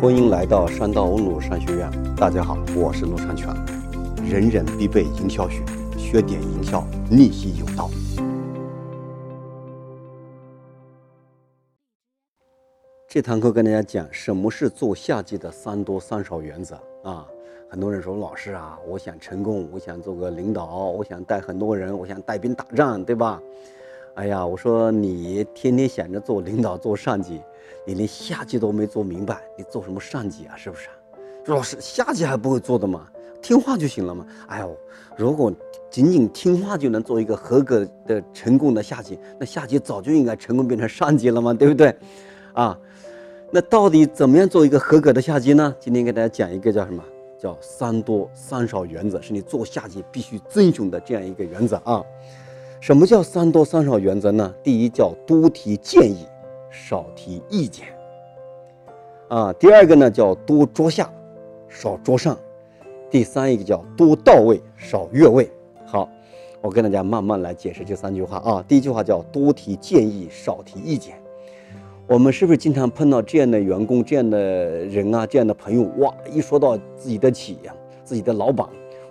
欢迎来到山道欧鲁商学院。大家好，我是陆长全。人人必备营销学，学点营销，逆袭有道。这堂课跟大家讲什么是做下级的三多三少原则啊。很多人说老师啊，我想成功，我想做个领导，我想带很多人，我想带兵打仗，对吧？哎呀，我说你天天想着做领导做上级，你连下级都没做明白，你做什么上级啊？是不是？说老师下级还不会做的吗？听话就行了嘛。哎呦，如果仅仅听话就能做一个合格的成功的下级，那下级早就应该成功变成上级了嘛，对不对？啊，那到底怎么样做一个合格的下级呢？今天给大家讲一个叫什么？叫三多三少原则，是你做下级必须遵循的这样一个原则啊。什么叫三多三少原则呢？第一叫多提建议，少提意见，啊，第二个呢叫多桌下，少桌上，第三一个叫多到位，少越位。好，我跟大家慢慢来解释这三句话啊。第一句话叫多提建议，少提意见。我们是不是经常碰到这样的员工、这样的人啊、这样的朋友？哇，一说到自己的企业、自己的老板。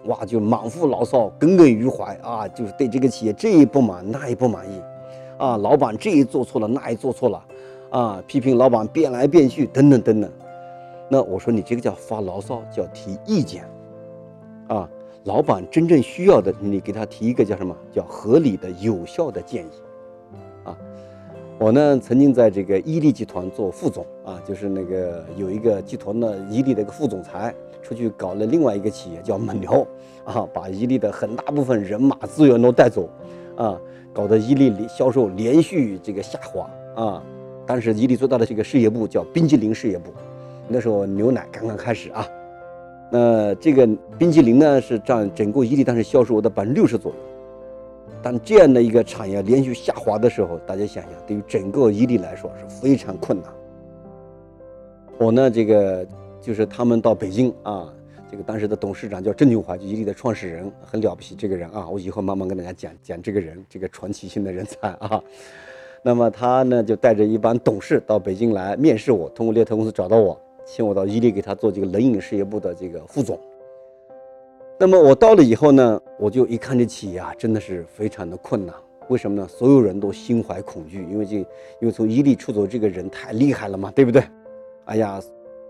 哇，就满腹牢骚，耿耿于怀啊，就是对这个企业这一不满，那一不满意，啊，老板这一做错了，那一做错了，啊，批评老板变来变去，等等等等。那我说你这个叫发牢骚，叫提意见，啊，老板真正需要的，你给他提一个叫什么叫合理的、有效的建议，我呢曾经在这个伊利集团做副总，啊，就是那个有一个集团的伊利的一个副总裁。出去搞了另外一个企业叫蒙牛，啊，把伊利的很大部分人马资源都带走，啊，搞得伊利销售连续这个下滑，啊，当时伊利最大的这个事业部叫冰激凌事业部，那时候牛奶刚刚开始啊，那这个冰激凌呢是占整个伊利当时销售额的百分之六十左右，但这样的一个产业连续下滑的时候，大家想想，对于整个伊利来说是非常困难。我呢这个。就是他们到北京啊，这个当时的董事长叫郑俊华，就伊利的创始人，很了不起这个人啊。我以后慢慢跟大家讲讲这个人，这个传奇性的人才啊。那么他呢就带着一帮董事到北京来面试我，通过猎头公司找到我，请我到伊利给他做这个冷饮事业部的这个副总。那么我到了以后呢，我就一看这企业啊，真的是非常的困难。为什么呢？所有人都心怀恐惧，因为这因为从伊利出走这个人太厉害了嘛，对不对？哎呀。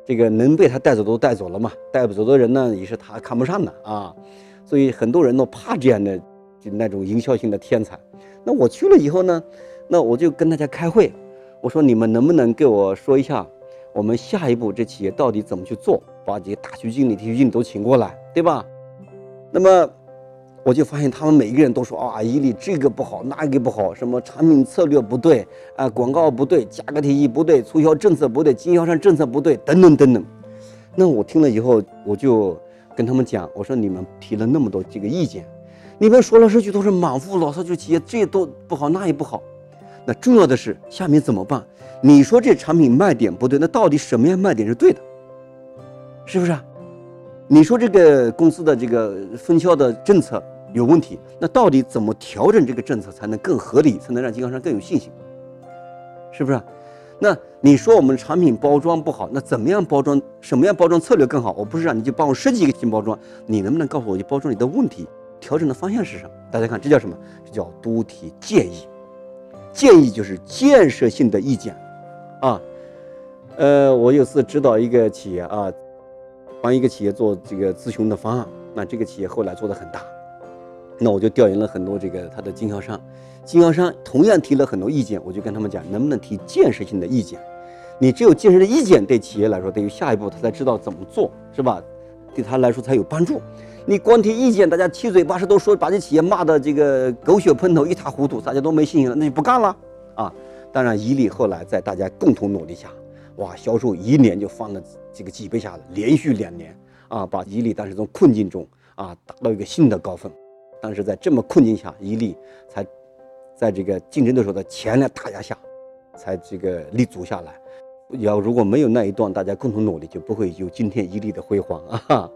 这个能被他带走都带走了嘛，带不走的人呢也是他看不上的啊，所以很多人都怕这样的就那种营销性的天才。那我去了以后呢，那我就跟大家开会，我说你们能不能给我说一下，我们下一步这企业到底怎么去做，把这些大区经理、地区经理都请过来，对吧？那么。我就发现他们每一个人都说啊，伊利这个不好，那个不好，什么产品策略不对啊，广告不对，价格体系不对，促销政策不对，经销商政策不对，等等等等。那我听了以后，我就跟他们讲，我说你们提了那么多这个意见，你们说来说去都是满腹牢骚，就企业这都不好，那也不好。那重要的是下面怎么办？你说这产品卖点不对，那到底什么样卖点是对的？是不是？你说这个公司的这个分销的政策有问题，那到底怎么调整这个政策才能更合理，才能让经销商更有信心？是不是？那你说我们产品包装不好，那怎么样包装？什么样包装策略更好？我不是让你去帮我设计一个新包装，你能不能告诉我，你包装里的问题调整的方向是什么？大家看，这叫什么？这叫多提建议。建议就是建设性的意见啊。呃，我有次指导一个企业啊。帮一个企业做这个咨询的方案，那这个企业后来做的很大，那我就调研了很多这个他的经销商，经销商同样提了很多意见，我就跟他们讲，能不能提建设性的意见？你只有建设的意见，对企业来说，对于下一步他才知道怎么做，是吧？对他来说才有帮助。你光提意见，大家七嘴八舌都说，把这企业骂的这个狗血喷头，一塌糊涂，大家都没信心了，那就不干了啊！当然，伊利后来在大家共同努力下。哇，销售一年就翻了这个几倍下来，连续两年啊，把伊利当时从困境中啊达到一个新的高峰。但是在这么困境下，伊利才在这个竞争对手的强烈打压下，才这个立足下来。要如果没有那一段大家共同努力，就不会有今天伊利的辉煌 啊。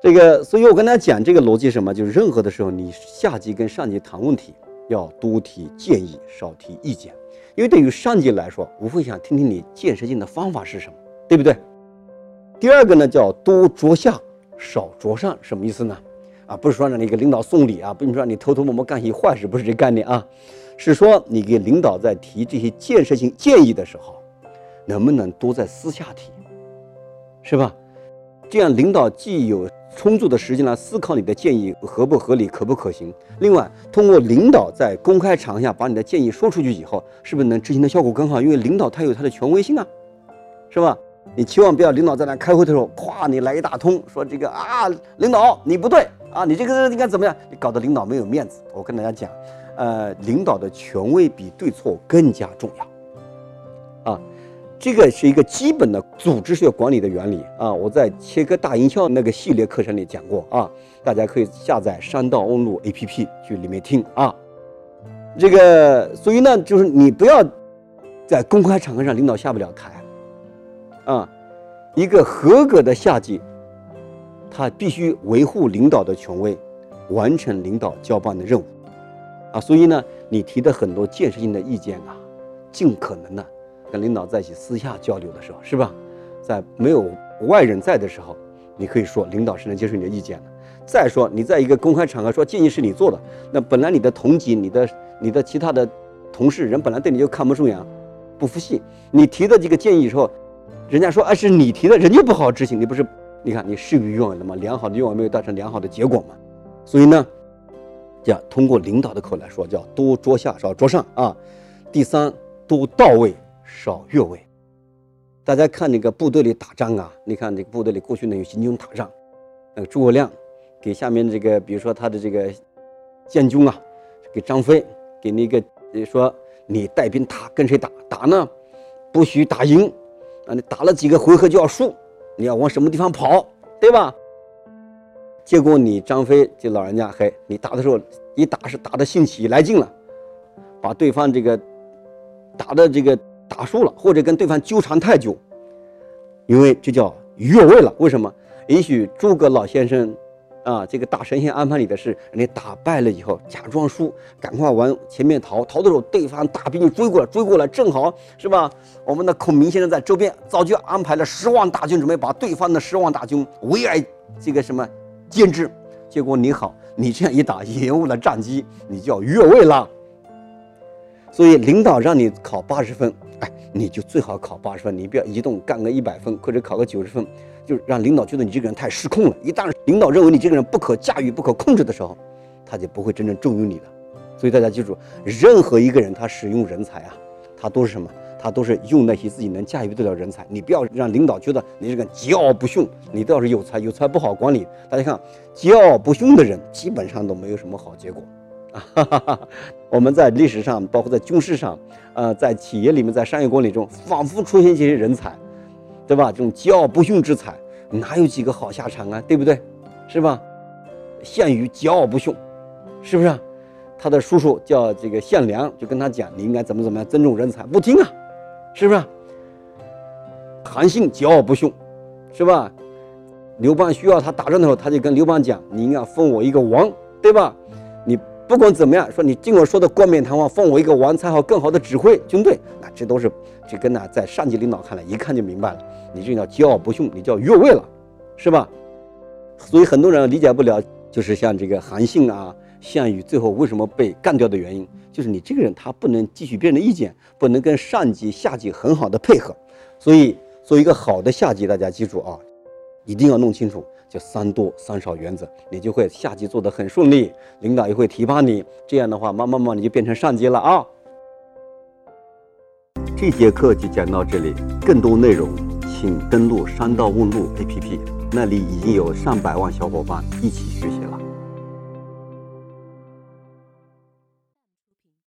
这个，所以我跟大家讲这个逻辑什么？就是任何的时候，你下级跟上级谈问题，要多提建议，少提意见。因为对于上级来说，无非想听听你建设性的方法是什么，对不对？第二个呢叫多着下少着上，什么意思呢？啊，不是说让你给领导送礼啊，不是说你偷偷摸摸干些坏事，不是这概念啊，是说你给领导在提这些建设性建议的时候，能不能多在私下提，是吧？这样领导既有充足的时间来思考你的建议合不合理、可不可行。另外，通过领导在公开场合下把你的建议说出去以后，是不是能执行的效果更好？因为领导他有他的权威性啊，是吧？你千万不要领导在那开会的时候，咵，你来一大通，说这个啊，领导你不对啊，你这个应该怎么样？你搞得领导没有面子。我跟大家讲，呃，领导的权威比对错更加重要，啊。这个是一个基本的组织学管理的原理啊！我在切割大营销那个系列课程里讲过啊，大家可以下载山道问路 APP 去里面听啊。这个，所以呢，就是你不要在公开场合上领导下不了台啊。一个合格的下级，他必须维护领导的权威，完成领导交办的任务啊。所以呢，你提的很多建设性的意见啊，尽可能的。跟领导在一起私下交流的时候，是吧？在没有外人在的时候，你可以说领导是能接受你的意见的。再说你在一个公开场合说建议是你做的，那本来你的同级、你的、你的其他的同事人本来对你就看不顺眼，不服气。你提的这个建议以后，人家说哎是你提的，人家不好好执行，你不是？你看你事与愿违了吗？良好的愿望没有达成良好的结果嘛？所以呢，叫通过领导的口来说，叫多桌下少桌上啊。第三，多到位。少越位，大家看那个部队里打仗啊，你看这个部队里过去那有行军打仗，那个诸葛亮给下面这个，比如说他的这个建军啊，给张飞给那个说你带兵打跟谁打打呢？不许打赢啊！你打了几个回合就要输，你要往什么地方跑，对吧？结果你张飞这老人家嘿，你打的时候一打是打的兴起来劲了，把对方这个打的这个。打输了，或者跟对方纠缠太久，因为这叫越位了。为什么？也许诸葛老先生啊，这个大神仙安排你的事，你打败了以后假装输，赶快往前面逃。逃的时候，对方大兵就追过来，追过来正好是吧？我们的孔明先生在周边早就安排了十万大军，准备把对方的十万大军围而这个什么歼之。结果你好，你这样一打，延误了战机，你就要越位了。所以领导让你考八十分。哎，你就最好考八十分，你不要移动干个一百分或者考个九十分，就让领导觉得你这个人太失控了。一旦领导认为你这个人不可驾驭、不可控制的时候，他就不会真正重用你的。所以大家记住，任何一个人他使用人才啊，他都是什么？他都是用那些自己能驾驭得了人才。你不要让领导觉得你这个桀骜不驯，你倒是有才，有才不好管理。大家看，桀骜不驯的人基本上都没有什么好结果。啊，我们在历史上，包括在军事上，呃，在企业里面，在商业管理中，仿佛出现这些人才，对吧？这种桀骜不驯之才，哪有几个好下场啊？对不对？是吧？项羽桀骜不驯，是不是？他的叔叔叫这个项梁，就跟他讲，你应该怎么怎么样尊重人才，不听啊，是不是？韩信桀骜不驯，是吧？刘邦需要他打仗的时候，他就跟刘邦讲，你应该封我一个王，对吧？不管怎么样，说你尽管说的冠冕堂皇，封我一个王才好，更好的指挥军队，那这都是这个呢，在上级领导看来，一看就明白了，你这叫桀骜不驯，你叫越位了，是吧？所以很多人理解不了，就是像这个韩信啊、项羽最后为什么被干掉的原因，就是你这个人他不能汲取别人的意见，不能跟上级下级很好的配合，所以做一个好的下级，大家记住啊，一定要弄清楚。就三多三少原则，你就会下级做得很顺利，领导也会提拔你。这样的话，慢慢慢你就变成上级了啊。这节课就讲到这里，更多内容请登录山道问路 APP，那里已经有上百万小伙伴一起学习了。